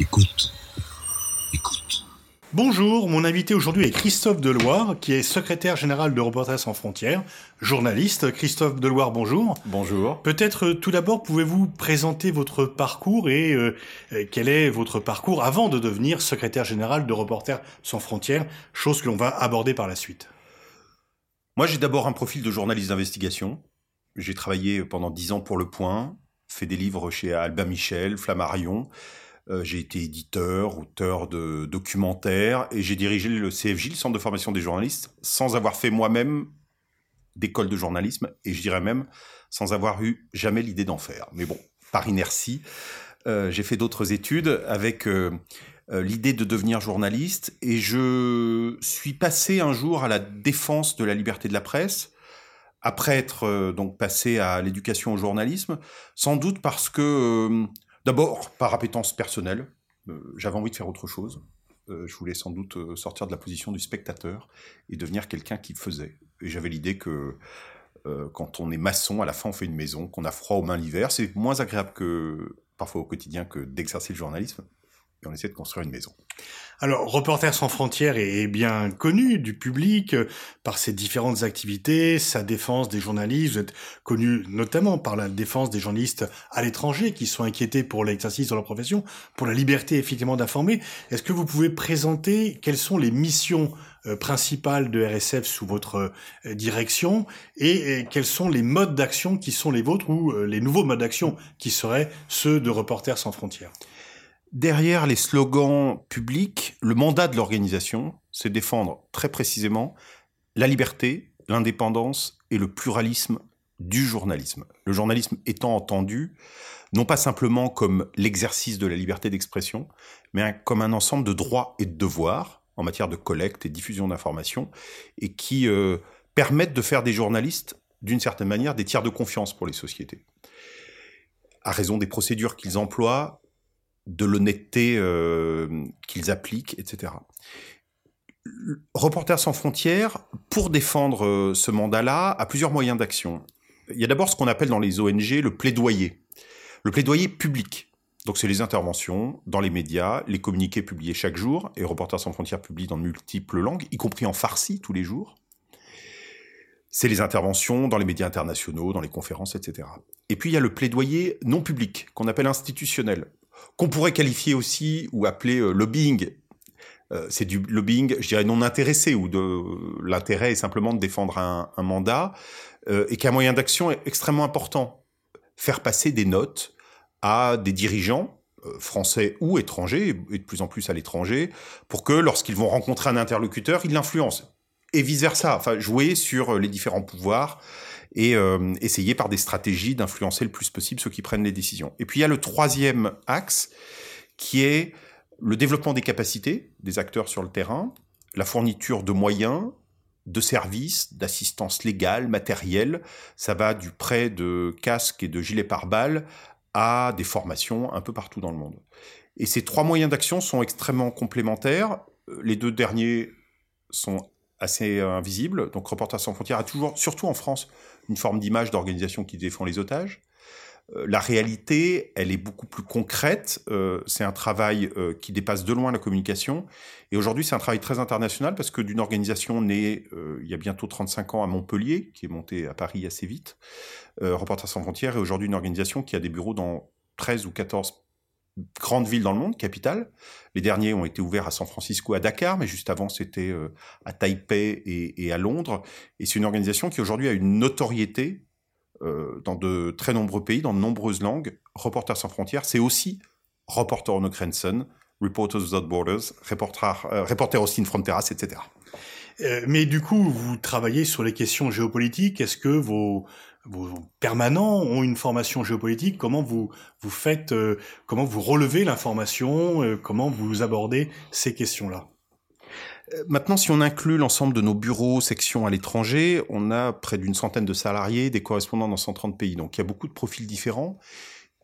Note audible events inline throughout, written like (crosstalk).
Écoute. Écoute. Bonjour, mon invité aujourd'hui est Christophe Deloire, qui est secrétaire général de Reporters sans frontières, journaliste. Christophe Deloire, bonjour. Bonjour. Peut-être euh, tout d'abord, pouvez-vous présenter votre parcours et euh, euh, quel est votre parcours avant de devenir secrétaire général de Reporters sans frontières, chose que l'on va aborder par la suite? Moi, j'ai d'abord un profil de journaliste d'investigation. J'ai travaillé pendant dix ans pour Le Point, fait des livres chez Albin Michel, Flammarion. Euh, j'ai été éditeur, auteur de documentaires et j'ai dirigé le CFJ, le Centre de formation des journalistes, sans avoir fait moi-même d'école de journalisme et je dirais même sans avoir eu jamais l'idée d'en faire. Mais bon, par inertie, euh, j'ai fait d'autres études avec euh, l'idée de devenir journaliste et je suis passé un jour à la défense de la liberté de la presse après être donc passé à l'éducation au journalisme, sans doute parce que D'abord, par appétence personnelle, euh, j'avais envie de faire autre chose. Euh, je voulais sans doute euh, sortir de la position du spectateur et devenir quelqu'un qui faisait. Et j'avais l'idée que quand on est maçon, à la fin on fait une maison, qu'on a froid aux mains l'hiver, c'est moins agréable que parfois au quotidien que d'exercer le journalisme. Et on essaie de construire une maison. Alors, Reporters sans frontières est bien connu du public euh, par ses différentes activités, sa défense des journalistes. Vous êtes connu notamment par la défense des journalistes à l'étranger qui sont inquiétés pour l'exercice de leur profession, pour la liberté effectivement d'informer. Est-ce que vous pouvez présenter quelles sont les missions euh, principales de RSF sous votre euh, direction et, quels sont les modes d'action qui sont les vôtres ou les nouveaux modes d'action qui seraient ceux de Reporters sans frontières? Derrière les slogans publics, le mandat de l'organisation, c'est défendre très précisément la liberté, l'indépendance et le pluralisme du journalisme. Le journalisme étant entendu non pas simplement comme l'exercice de la liberté d'expression, mais comme un ensemble de droits et de devoirs en matière de collecte et diffusion d'informations, et qui euh, permettent de faire des journalistes, d'une certaine manière, des tiers de confiance pour les sociétés. À raison des procédures qu'ils emploient, de l'honnêteté euh, qu'ils appliquent, etc. Reporters sans frontières, pour défendre euh, ce mandat-là, a plusieurs moyens d'action. Il y a d'abord ce qu'on appelle dans les ONG le plaidoyer. Le plaidoyer public. Donc c'est les interventions dans les médias, les communiqués publiés chaque jour, et Reporters sans frontières publie dans de multiples langues, y compris en farsi tous les jours. C'est les interventions dans les médias internationaux, dans les conférences, etc. Et puis il y a le plaidoyer non public, qu'on appelle institutionnel qu'on pourrait qualifier aussi ou appeler euh, lobbying. Euh, c'est du lobbying, je dirais, non intéressé, ou de l'intérêt est simplement de défendre un, mandat, euh, et qui a un moyen d'action extrêmement important. Faire passer des notes à des dirigeants, français ou étrangers, et de plus en plus à l'étranger, pour que lorsqu'ils vont rencontrer un interlocuteur, ils l'influencent. Et vice-versa, enfin, jouer sur les différents pouvoirs et euh, essayer par des stratégies d'influencer le plus possible ceux qui prennent les décisions. Et puis il y a le troisième axe qui est le développement des capacités des acteurs sur le terrain, la fourniture de moyens, de services, d'assistance légale, matérielle. Ça va du prêt de casques et de gilets pare-balles à des formations un peu partout dans le monde. Et ces trois moyens d'action sont extrêmement complémentaires. Les deux derniers sont assez invisibles. Donc Reporters sans frontières a toujours, surtout en France, une forme d'image d'organisation qui défend les otages. Euh, la réalité, elle est beaucoup plus concrète. Euh, c'est un travail euh, qui dépasse de loin la communication. Et aujourd'hui, c'est un travail très international parce que d'une organisation née il y a bientôt 35 ans à Montpellier, qui est montée à Paris assez vite, Reporters sans frontières est aujourd'hui une organisation qui a des bureaux dans 13 ou 14 grandes villes dans le monde, capitales. Les derniers ont été ouverts à San Francisco, à Dakar, mais juste avant, c'était euh, à Taipei et, à Londres. Et c'est une organisation qui aujourd'hui a une notoriété euh, dans de très nombreux pays, dans de nombreuses langues. Reporters sans frontières, c'est aussi Reporter no Grenzen, Reporters Without Borders, Reporter, euh, Fronteras, etc. mais du coup, vous travaillez sur les questions géopolitiques. Est-ce que vos vos permanents ont une formation géopolitique. Comment vous vous faites, euh, comment vous relevez l'information, euh, comment vous abordez ces questions-là? Euh, Maintenant, si on inclut l'ensemble de nos bureaux, sections à l'étranger, on a près d'une centaine de salariés, des correspondants dans 130 pays. Donc, il y a beaucoup de profils différents.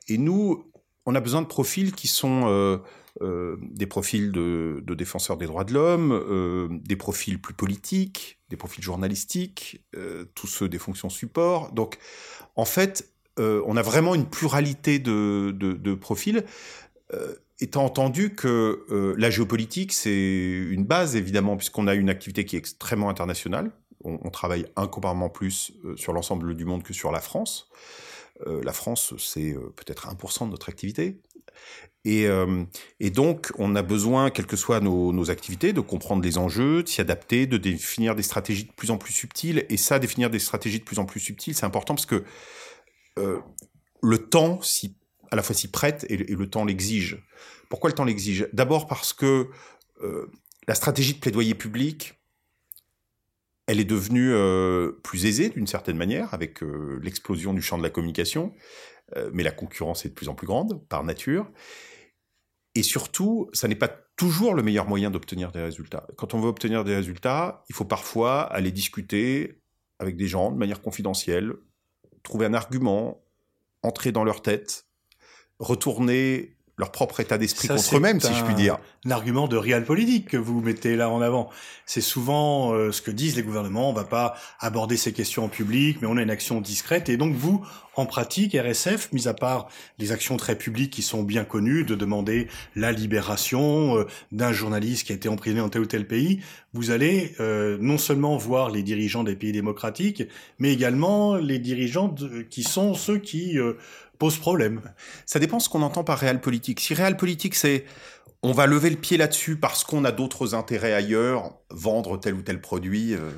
Et nous, on a besoin de profils qui sont des profils de, défenseurs des droits de l'homme, des profils plus politiques, des profils journalistiques, euh, tous ceux des fonctions support. Donc, en fait, on a vraiment une pluralité de, de profils. étant entendu que euh, la géopolitique, c'est une base, évidemment, puisqu'on a une activité qui est extrêmement internationale. On, on travaille incomparablement plus euh, sur l'ensemble du monde que sur la France. Euh, la France, c'est euh, peut-être 1% de notre activité. Et, euh, et, donc, on a besoin, quelles que soient nos, activités, de comprendre les enjeux, de s'y adapter, de définir des stratégies de plus en plus subtiles. Et ça, définir des stratégies de plus en plus subtiles, c'est important parce que le temps si, à la fois s'y prête et, le temps l'exige. Pourquoi le temps l'exige? D'abord parce que la stratégie de plaidoyer public, elle est devenue euh, plus aisée d'une certaine manière avec euh, l'explosion du champ de la communication, euh, mais la concurrence est de plus en plus grande par nature. Et surtout, ça n'est pas toujours le meilleur moyen d'obtenir des résultats. Quand on veut obtenir des résultats, il faut parfois aller discuter avec des gens de manière confidentielle, trouver un argument, entrer dans leur tête, retourner leur propre état d'esprit contre eux-mêmes, si je puis dire. Un argument de réel politique que vous mettez là en avant. C'est souvent euh, ce que disent les gouvernements. On va pas aborder ces questions en public, mais on a une action discrète. Et donc vous, en pratique, RSF, mis à part les actions très publiques qui sont bien connues, de demander la libération euh, d'un journaliste qui a été emprisonné dans tel ou tel pays, vous allez euh, non seulement voir les dirigeants des pays démocratiques, mais également les dirigeants de, qui sont ceux qui euh, pose problème. Ça dépend ce qu'on entend par réel politique. Si réel politique, c'est on va lever le pied là-dessus parce qu'on a d'autres intérêts ailleurs, vendre tel ou tel produit, euh,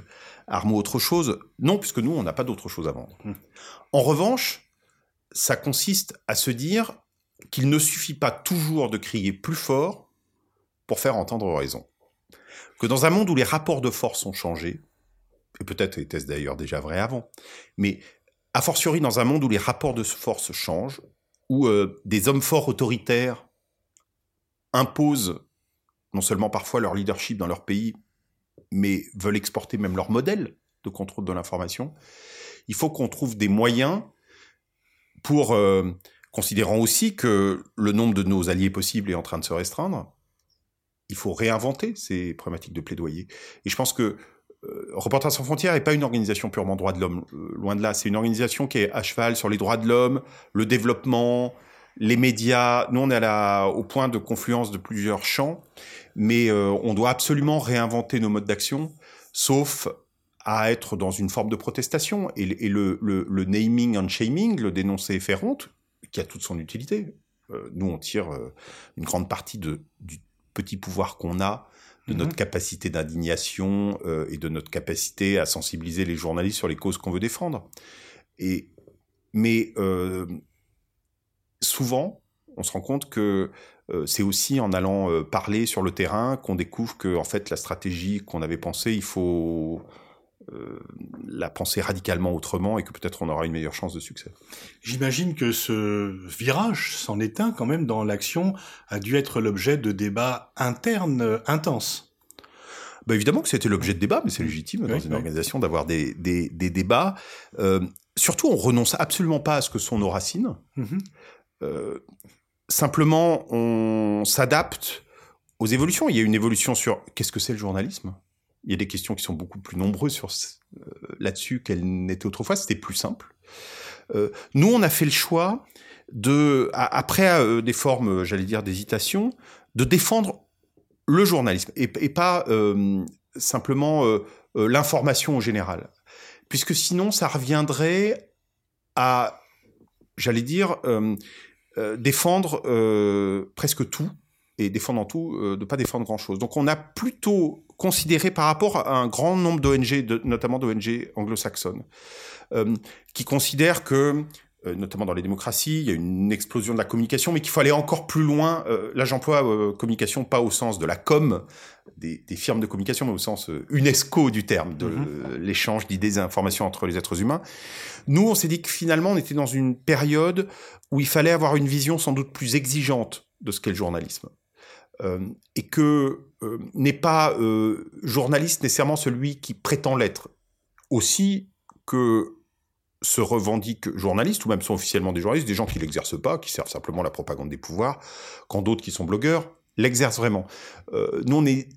arme ou autre chose. Non, puisque nous, on n'a pas d'autre chose à vendre. Mmh. En revanche, ça consiste à se dire qu'il ne suffit pas toujours de crier plus fort pour faire entendre raison. Que dans un monde où les rapports de force ont changé, et peut-être était-ce d'ailleurs déjà vrai avant, mais a fortiori dans un monde où les rapports de force changent, où euh, des hommes forts autoritaires imposent non seulement parfois leur leadership dans leur pays, mais veulent exporter même leur modèle de contrôle de l'information, il faut qu'on trouve des moyens pour, euh, considérant aussi que le nombre de nos alliés possibles est en train de se restreindre, il faut réinventer ces problématiques de plaidoyer. Et je pense que Reporters sans frontières n'est pas une organisation purement droit de l'homme, euh, loin de là. C'est une organisation qui est à cheval sur les droits de l'homme, le développement, les médias. Nous, on est à la, au point de confluence de plusieurs champs, mais euh, on doit absolument réinventer nos modes d'action, sauf à être dans une forme de protestation. Et, le, naming and shaming, le dénoncer et faire honte, qui a toute son utilité. Euh, nous, on tire euh, une grande partie du petit pouvoir qu'on a de notre mmh. capacité d'indignation euh, et de notre capacité à sensibiliser les journalistes sur les causes qu'on veut défendre. Et, mais euh, souvent, on se rend compte que euh, c'est aussi en allant parler sur le terrain qu'on découvre que en fait la stratégie qu'on avait pensée, il faut la penser radicalement autrement et que peut-être on aura une meilleure chance de succès. J'imagine que ce virage s'en est un quand même dans l'action a dû être l'objet de débats internes euh, intenses. Bah évidemment que c'était l'objet de débats, mais c'est légitime dans oui, une organisation d'avoir des, des, des, débats. Euh, surtout, on renonce absolument pas à ce que sont nos racines. Mm -hmm. euh, simplement, on s'adapte aux évolutions. Il y a une évolution sur qu'est-ce que c'est le journalisme il y a des questions qui sont beaucoup plus nombreuses sur euh, là-dessus qu'elles n'étaient autrefois. C'était plus simple. Euh, nous, on a fait le choix de, après euh, des formes, j'allais dire, d'hésitation, de défendre le journalisme et, pas simplement l'information en général, puisque sinon, ça reviendrait à, j'allais dire, défendre presque tout et défendre en tout, euh, de pas défendre grand-chose. Donc on a plutôt considéré par rapport à un grand nombre d'ONG, notamment d'ONG anglo-saxonnes, euh, qui considèrent que euh, notamment dans les démocraties, il y a une explosion de la communication, mais qu'il faut aller encore plus loin. Euh, là, j'emploie euh, communication pas au sens de la com, des, des, firmes de communication, mais au sens euh, UNESCO du terme, de mm -hmm. l'échange d'idées et d'informations entre les êtres humains. Nous, on s'est dit que finalement, on était dans une période où il fallait avoir une vision sans doute plus exigeante de ce qu'est le journalisme et que euh, n'est pas euh, journaliste nécessairement celui qui prétend l'être. Aussi que se revendiquent journalistes, ou même sont officiellement des journalistes, des gens qui l'exercent pas, qui servent simplement la propagande des pouvoirs, quand d'autres qui sont blogueurs l'exercent vraiment. Euh, nous, on est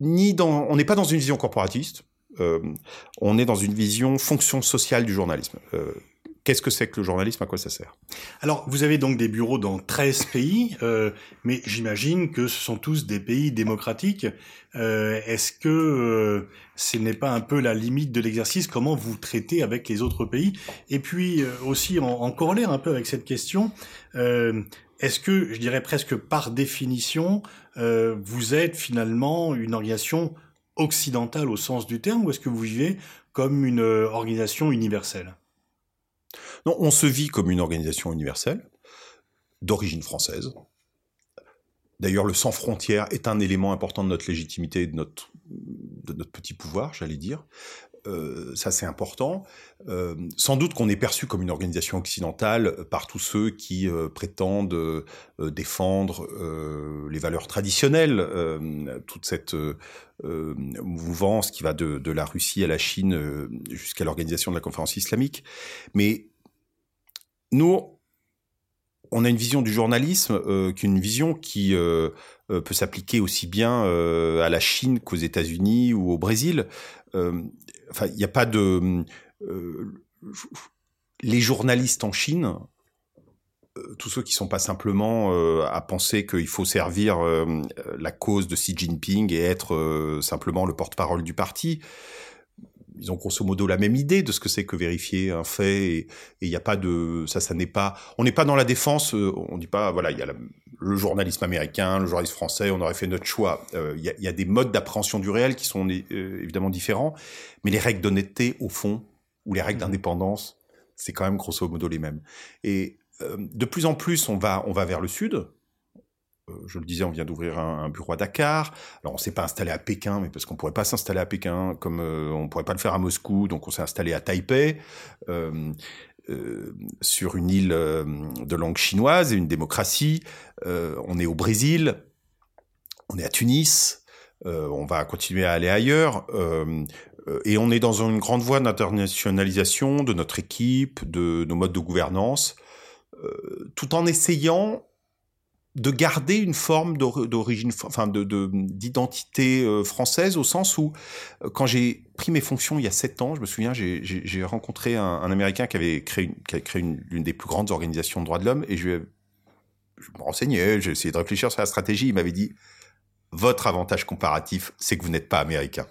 ni dans, on n'est pas dans une vision corporatiste, euh, on est dans une vision fonction sociale du journalisme. Euh, qu'est-ce que c'est que le journalisme, à quoi ça sert? Alors, vous avez donc des bureaux dans 13 (laughs) pays, euh, mais j'imagine que ce sont tous des pays démocratiques. Euh, Est-ce que euh, ce n'est pas un peu la limite de l'exercice? Comment vous traitez avec les autres pays? Et puis euh, aussi, en, en, corollaire un peu avec cette question, euh, est-ce que, je dirais presque par définition, euh, vous êtes finalement une organisation occidentale au sens du terme, ou est-ce que vous vivez comme une organisation universelle? On se vit comme une organisation universelle, d'origine française. D'ailleurs, le sans frontières est un élément important de notre légitimité et de notre, petit pouvoir, j'allais dire. Euh, ça, c'est important. Euh, sans doute qu'on est perçu comme une organisation occidentale par tous ceux qui euh, prétendent euh, défendre euh, les valeurs traditionnelles, toute cette mouvance qui va de, de, la Russie à la Chine jusqu'à l'organisation de la conférence islamique. Mais nous, on a une vision du journalisme euh, qu'une vision qui euh, euh, peut s'appliquer aussi bien à la Chine qu'aux États-Unis ou au Brésil. Enfin, il n'y a pas de les journalistes en Chine, tous ceux qui sont pas simplement à penser qu'il faut servir la cause de Xi Jinping et être simplement le porte-parole du parti ils ont grosso modo la même idée de ce que c'est que vérifier un fait et il n'y a pas de ça ça n'est pas on n'est pas dans la défense euh, on dit pas voilà il y a la, le journalisme américain le journalisme français on aurait fait notre choix euh, il y, a, y, a, des modes d'appréhension du réel qui sont euh, évidemment différents mais les règles d'honnêteté au fond ou les règles mmh. d'indépendance c'est quand même grosso modo les mêmes et euh, de plus en plus on va on va vers le sud je le disais, on vient d'ouvrir un, bureau à Dakar. Alors, on s'est pas installé à Pékin, mais parce qu'on pourrait pas s'installer à Pékin, comme euh, on pourrait pas le faire à Moscou, donc on s'est installé à Taipei, euh, euh, sur une île de langue chinoise et une démocratie. on est au Brésil, on est à Tunis, on va continuer à aller ailleurs. et on est dans une grande voie d'internationalisation de notre équipe, de nos modes de gouvernance, tout en essayant de garder une forme d'origine, enfin de d'identité euh, française au sens où euh, quand j'ai pris mes fonctions il y a sept ans, je me souviens, j'ai rencontré un, Américain qui avait créé, une, a créé une, l'une des plus grandes organisations de droits de l'homme et je, je me renseignais, j'ai essayé de réfléchir sur la stratégie. Il m'avait dit votre avantage comparatif, c'est que vous n'êtes pas américain.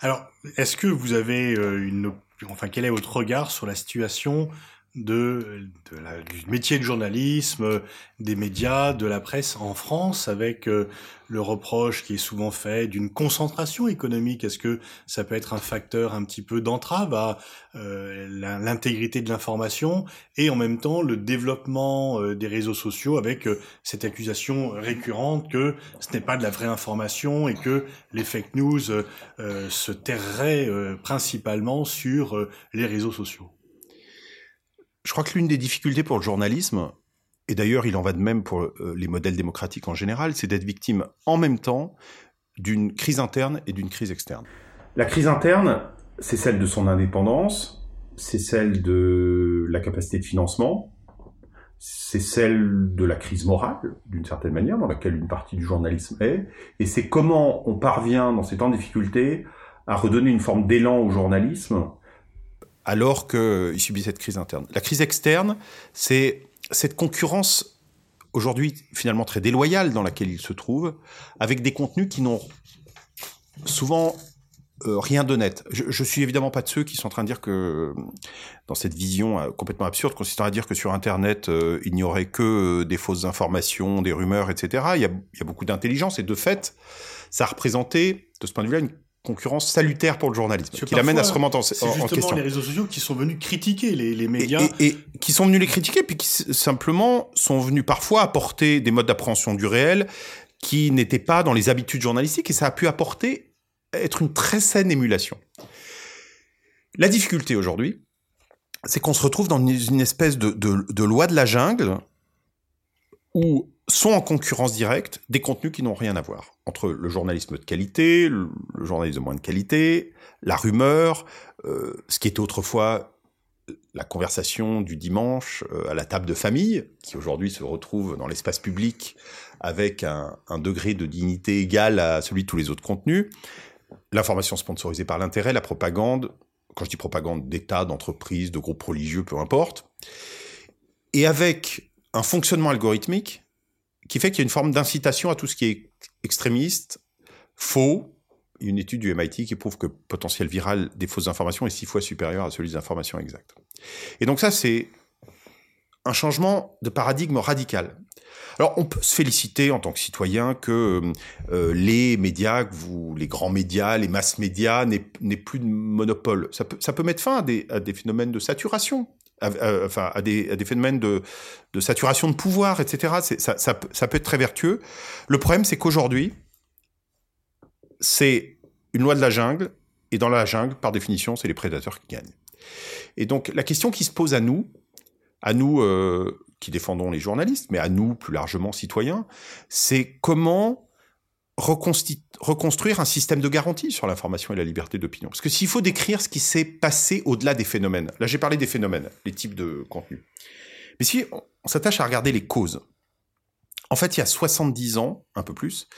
Alors, est-ce que vous avez euh, une, enfin, quel est votre regard sur la situation de, de la, du métier de journalisme, des médias, de la presse en France, avec euh, le reproche qui est souvent fait d'une concentration économique. Est-ce que ça peut être un facteur un petit peu d'entrave à euh, l'intégrité de l'information et en même temps le développement euh, des réseaux sociaux avec euh, cette accusation récurrente que ce n'est pas de la vraie information et que les fake news se terreraient principalement sur les réseaux sociaux? Je crois que l'une des difficultés pour le journalisme, et d'ailleurs il en va de même pour euh, les modèles démocratiques en général, c'est d'être victime en même temps d'une crise interne et d'une crise externe. La crise interne, c'est celle de son indépendance, c'est celle de la capacité de financement, c'est celle de la crise morale, d'une certaine manière, dans laquelle une partie du journalisme est, et c'est comment on parvient, dans ces temps de difficulté, à redonner une forme d'élan au journalisme, alors qu'il subit cette crise interne. La crise externe, c'est cette concurrence aujourd'hui finalement très déloyale dans laquelle il se trouve, avec des contenus qui n'ont souvent euh, rien d'honnête. Je, je suis évidemment pas de ceux qui sont en train de dire que dans cette vision euh, complètement absurde consistant à dire que sur Internet euh, il n'y aurait que euh, des fausses informations, des rumeurs, etc. Il y a, il y a beaucoup d'intelligence et de fait, ça a représenté de ce point de vue-là une concurrence salutaire pour le journalisme, qui l'amène à se remonter en, en, en question. les réseaux sociaux qui sont venus critiquer les, les médias. Et, et, et, qui sont venus les critiquer, puis qui simplement sont venus parfois apporter des modes d'appréhension du réel qui n'étaient pas dans les habitudes journalistiques, et ça a pu apporter, être une très saine émulation. La difficulté aujourd'hui, c'est qu'on se retrouve dans une espèce de, de, de loi de la jungle où sont en concurrence directe des contenus qui n'ont rien à voir. Entre le journalisme de qualité, le, journalisme de moins de qualité, la rumeur, euh, ce qui était autrefois la conversation du dimanche euh, à la table de famille, qui aujourd'hui se retrouve dans l'espace public avec un, un, degré de dignité égal à celui de tous les autres contenus, l'information sponsorisée par l'intérêt, la propagande, quand je dis propagande, d'État, d'entreprise, de groupes religieux, peu importe, et avec un fonctionnement algorithmique qui fait qu'il y a une forme d'incitation à tout ce qui est extrémiste, faux. Une étude du MIT qui prouve que le potentiel viral des fausses informations est six fois supérieur à celui des informations exactes. Et donc ça, c'est un changement de paradigme radical. Alors, on peut se féliciter en tant que citoyen que euh, les médias, vous, les grands médias, les masses médias, n'aient plus de monopole. Ça peut, ça peut mettre fin à des phénomènes de saturation, à, des, phénomènes de, saturation de pouvoir, etc. Ça peut être très vertueux. Le problème, c'est qu'aujourd'hui, c'est une loi de la jungle, et dans la jungle, par définition, c'est les prédateurs qui gagnent. Et donc, la question qui se pose à nous, à nous euh, qui défendons les journalistes, mais à nous plus largement citoyens, c'est comment reconstruire un système de garantie sur l'information et la liberté d'opinion. Parce que s'il faut décrire ce qui s'est passé au-delà des phénomènes, là j'ai parlé des phénomènes, les types de contenus, mais si on s'attache à regarder les causes, en fait il y a 70 ans, un peu plus,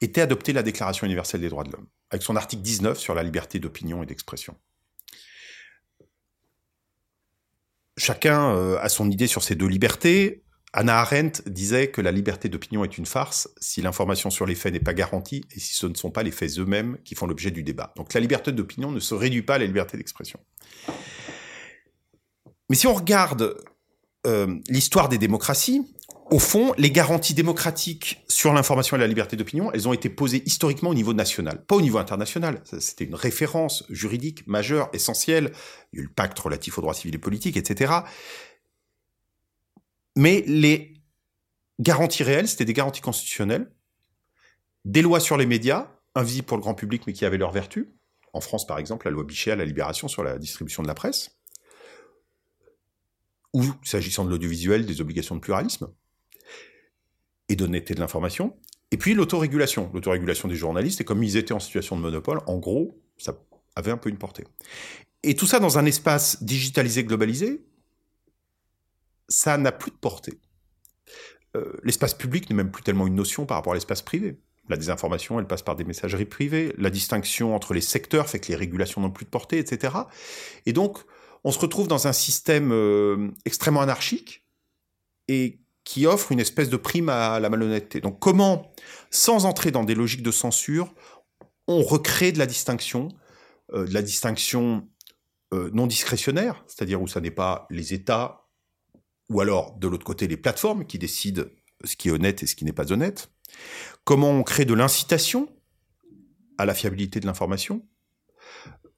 était adoptée la Déclaration universelle des droits de l'homme, avec son article 19 sur la liberté d'opinion et d'expression. chacun euh, a son idée sur ces deux libertés. Anna Arendt disait que la liberté d'opinion est une farce si l'information sur les faits n'est pas garantie et si ce ne sont pas les faits eux-mêmes qui font l'objet du débat. Donc la liberté d'opinion ne se réduit pas à la liberté d'expression. Mais si on regarde euh, l'histoire des démocraties, au fond, les garanties démocratiques sur l'information et la liberté d'opinion, elles ont été posées historiquement au niveau national, pas au niveau international. C'était une référence juridique majeure, essentielle. Il y a eu le pacte relatif aux droits civils et politiques, etc. Mais les garanties réelles, c'était des garanties constitutionnelles, des lois sur les médias, invisibles pour le grand public, mais qui avaient leur vertu. En France, par exemple, la loi Bichet à la Libération sur la distribution de la presse. Ou, s'agissant de l'audiovisuel, des obligations de pluralisme et d'honnêteté de l'information. Et puis l'autorégulation, l'autorégulation des journalistes, et comme ils étaient en situation de monopole, en gros, ça avait un peu une portée. Et tout ça dans un espace digitalisé, globalisé, ça n'a plus de portée. Euh, l'espace public n'est même plus tellement une notion par rapport à l'espace privé. La désinformation, elle passe par des messageries privées. La distinction entre les secteurs fait que les régulations n'ont plus de portée, etc. Et donc, on se retrouve dans un système euh, extrêmement anarchique et qui offre une espèce de prime à la malhonnêteté. Donc comment, sans entrer dans des logiques de censure, on recrée de la distinction, euh, de la distinction non discrétionnaire, c'est-à-dire où ça n'est pas les États, ou alors de l'autre côté les plateformes qui décident ce qui est honnête et ce qui n'est pas honnête. Comment on crée de l'incitation à la fiabilité de l'information.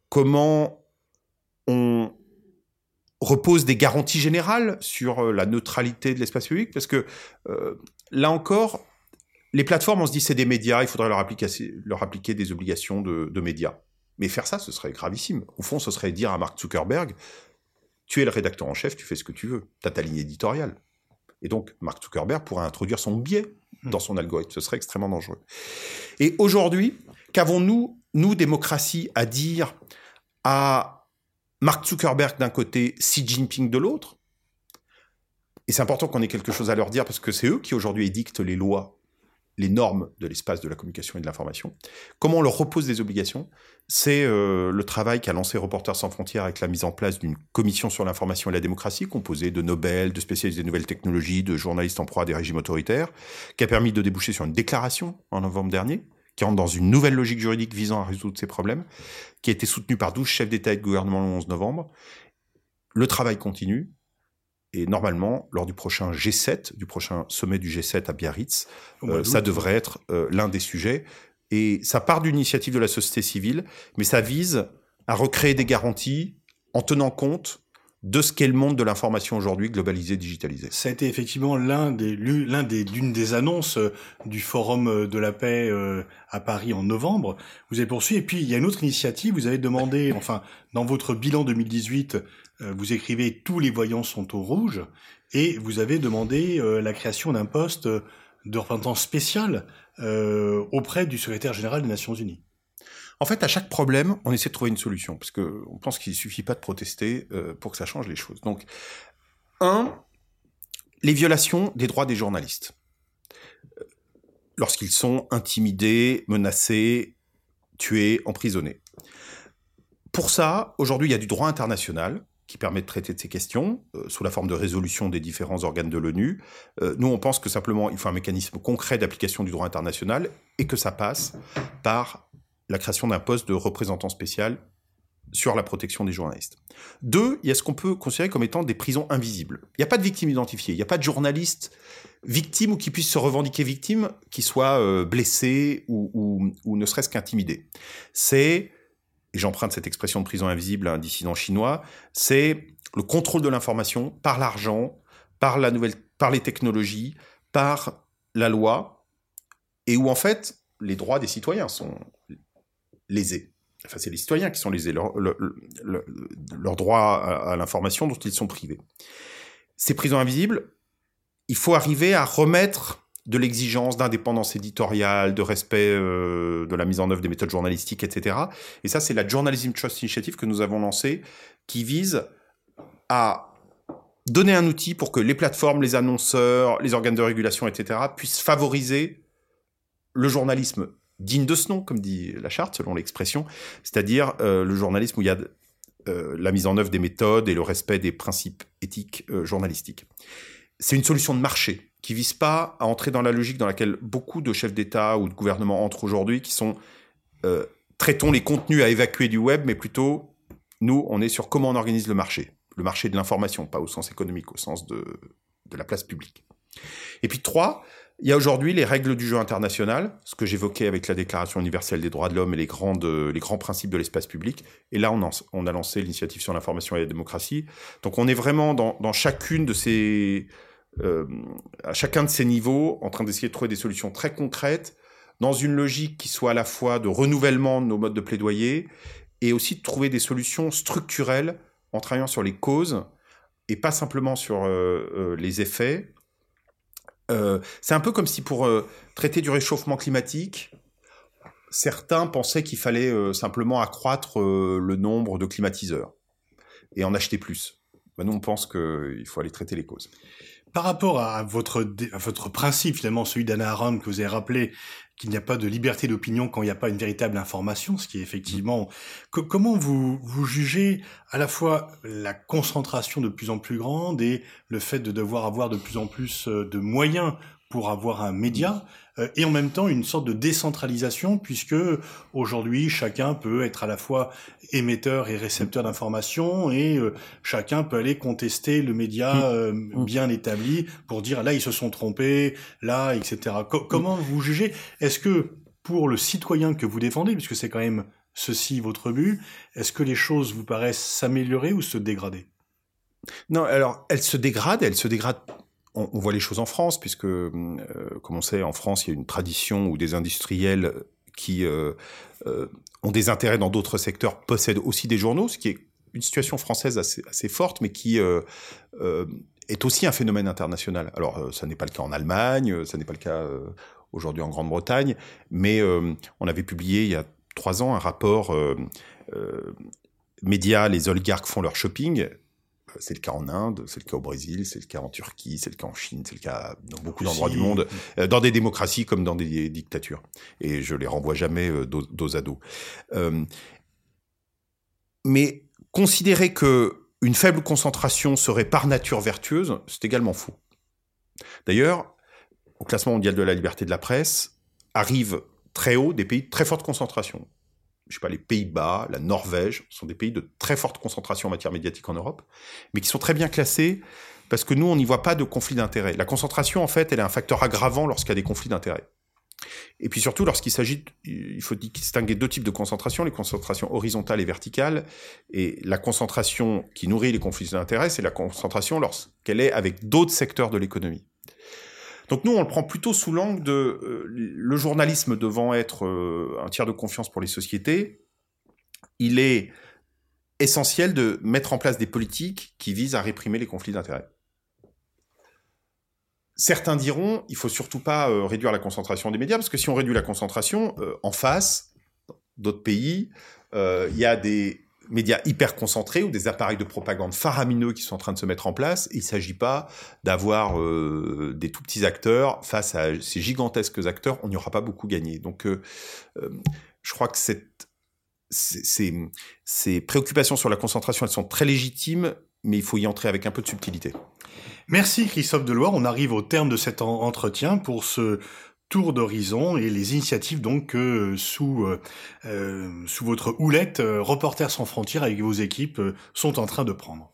Comment on repose des garanties générales sur euh, la neutralité de l'espace public Parce que euh, là encore, les plateformes, on se dit c'est des médias, il faudrait leur appliquer, leur appliquer des obligations de, de, médias. Mais faire ça, ce serait gravissime. Au fond, ce serait dire à Mark Zuckerberg, tu es le rédacteur en chef, tu fais ce que tu veux, tu as ta ligne éditoriale. Et donc, Mark Zuckerberg pourrait introduire son biais hmm. dans son algorithme. Ce serait extrêmement dangereux. Et aujourd'hui, qu'avons-nous, nous, démocratie, à dire à Mark Zuckerberg d'un côté, Xi Jinping de l'autre? Et c'est important qu'on ait quelque chose à leur dire parce que c'est eux qui aujourd'hui édictent les lois, les normes de l'espace de la communication et de l'information. Comment on leur repose des obligations? C'est euh, le travail qu'a lancé Reporters sans frontières avec la mise en place d'une commission sur l'information et la démocratie composée de Nobel, de spécialistes des nouvelles technologies, de journalistes en proie à des régimes autoritaires, qui a permis de déboucher sur une déclaration en novembre dernier qui entre dans une nouvelle logique juridique visant à résoudre ces problèmes, qui a été soutenue par 12 chefs d'État et de gouvernement le 11 novembre. Le travail continue, et normalement, lors du prochain G7, du prochain sommet du G7 à Biarritz, euh, ça devrait être euh, l'un des sujets. Et ça part d'une initiative de la société civile, mais ça vise à recréer des garanties en tenant compte de ce qu'est le monde de l'information aujourd'hui, globalisé, digitalisé. Ça a été effectivement l'un des, l'un des, l'une des annonces euh, du Forum de la paix à Paris en novembre. Vous avez poursuivi. Et puis, il y a une autre initiative. Vous avez demandé, enfin, dans votre bilan 2018, vous écrivez tous les voyants sont au rouge. Et vous avez demandé la création d'un poste de représentant spécial auprès du secrétaire général des Nations Unies. En fait, à chaque problème, on essaie de trouver une solution, parce que on pense qu'il suffit pas de protester euh, pour que ça change les choses. Donc, un, les violations des droits des journalistes. Euh, lorsqu'ils sont intimidés, menacés, tués, emprisonnés. Pour ça, aujourd'hui, il y a du droit international qui permet de traiter de ces questions euh, sous la forme de résolution des différents organes de l'ONU. Euh, nous, on pense que simplement, il faut un mécanisme concret d'application du droit international et que ça passe par la création d'un poste de représentant spécial sur la protection des journalistes. Deux, il y a ce qu'on peut considérer comme étant des prisons invisibles. Il n'y a pas de victimes identifiées, il n'y a pas de journalistes victimes ou qui puissent se revendiquer victimes, qui soient euh, blessés ou, ou, ou ne serait-ce qu'intimidés. C'est et j'emprunte cette expression de prison invisible à un dissident chinois, c'est le contrôle de l'information par l'argent, par la nouvelle, par les technologies, par la loi, et où en fait les droits des citoyens sont lésés. Enfin, c'est les citoyens qui sont lésés, leur, leur, leur droit à, à l'information dont ils sont privés. Ces prisons invisibles, il faut arriver à remettre de l'exigence d'indépendance éditoriale, de respect euh, de la mise en œuvre des méthodes journalistiques, etc. Et ça, c'est la Journalism Trust Initiative que nous avons lancée, qui vise à donner un outil pour que les plateformes, les annonceurs, les organes de régulation, etc., puissent favoriser le journalisme digne de ce nom, comme dit la charte, selon l'expression, c'est-à-dire euh, le journalisme où il y a euh, la mise en œuvre des méthodes et le respect des principes éthiques journalistiques. C'est une solution de marché qui vise pas à entrer dans la logique dans laquelle beaucoup de chefs d'État ou de gouvernement entrent aujourd'hui, qui sont euh, traitons les contenus à évacuer du web, mais plutôt nous, on est sur comment on organise le marché, le marché de l'information, pas au sens économique, au sens de, de la place publique. Et puis trois, il y a aujourd'hui les règles du jeu international, ce que j'évoquais avec la Déclaration universelle des droits de l'homme et les, grandes, les grands principes de l'espace public. Et là, on, on a lancé l'initiative sur l'information et la démocratie. Donc on est vraiment dans, dans chacune de ces euh, à chacun de ces niveaux, en train d'essayer de trouver des solutions très concrètes, dans une logique qui soit à la fois de renouvellement de nos modes de plaidoyer, et aussi de trouver des solutions structurelles en travaillant sur les causes, et pas simplement sur euh, euh, les effets. C'est un peu comme si pour traiter du réchauffement climatique, certains pensaient qu'il fallait simplement accroître le nombre de climatiseurs et en acheter plus. Ben, nous, on pense qu'il faut aller traiter les causes. Par rapport à votre, à votre principe, finalement, celui d'Anna Arendt que vous avez rappelé, qu'il n'y a pas de liberté d'opinion quand il n'y a pas une véritable information, ce qui est effectivement... Que, comment vous, vous jugez à la fois la concentration de plus en plus grande et le fait de devoir avoir de plus en plus euh, de moyens pour avoir un média? Euh, et en même temps une sorte de décentralisation puisque aujourd'hui chacun peut être à la fois émetteur et récepteur d'informations et euh, chacun peut aller contester le média mm. euh, mm. bien établi pour dire là ils se sont trompés, là etc. Co comment vous jugez? Est-ce que pour le citoyen que vous défendez, puisque c'est quand même ceci votre but, est-ce que les choses vous paraissent s'améliorer ou se dégrader? Non, alors elles se dégradent, elles se dégradent on, voit les choses en France, puisque, euh, comme on sait, en France, il y a une tradition où des industriels qui euh, euh, ont des intérêts dans d'autres secteurs possèdent aussi des journaux, ce qui est une situation française assez, forte, mais qui est aussi un phénomène international. Alors, ça n'est pas le cas en Allemagne, ça n'est pas le cas aujourd'hui en Grande-Bretagne, mais on avait publié il y a trois ans un rapport média, les oligarques font leur shopping, c'est le cas en Inde, c'est le cas au Brésil, c'est le cas en Turquie, c'est le cas en Chine, c'est le cas dans beaucoup d'endroits du monde, euh, dans des démocraties comme dans des dictatures. Et je les renvoie jamais euh, dos, dos, à dos. Euh, mais considérer que une faible concentration serait par nature vertueuse, c'est également faux. D'ailleurs, au classement mondial de la liberté de la presse, arrivent très haut des pays de très forte concentration je sais pas, les Pays-Bas, la Norvège, sont des pays de très forte concentration en matière médiatique en Europe, mais qui sont très bien classés parce que nous, on n'y voit pas de conflit d'intérêts. La concentration, en fait, elle est un facteur aggravant lorsqu'il y a des conflits d'intérêts. Et puis surtout, lorsqu'il s'agit, il faut distinguer deux types de concentration, les concentrations horizontales et verticales. Et la concentration qui nourrit les conflits d'intérêts, c'est la concentration lorsqu'elle est avec d'autres secteurs de l'économie. Donc nous, on le prend plutôt sous l'angle de euh, le journalisme devant être euh, un tiers de confiance pour les sociétés. Il est essentiel de mettre en place des politiques qui visent à réprimer les conflits d'intérêts. Certains diront, il faut surtout pas euh, réduire la concentration des médias, parce que si on réduit la concentration, en face, d'autres pays, il y a des médias hyper concentrés ou des appareils de propagande faramineux qui sont en train de se mettre en place. il ne s'agit pas d'avoir euh, des tout petits acteurs face à ces gigantesques acteurs. On n'y aura pas beaucoup gagné. Donc, euh, euh, je crois que ces, ces préoccupations sur la concentration, elles sont très légitimes, mais il faut y entrer avec un peu de subtilité. Merci Christophe Deloire. On arrive au terme de cet entretien pour ce tour d'horizon et les initiatives donc euh, sous euh, sous votre houlette Reporters sans frontières avec vos équipes sont en train de prendre.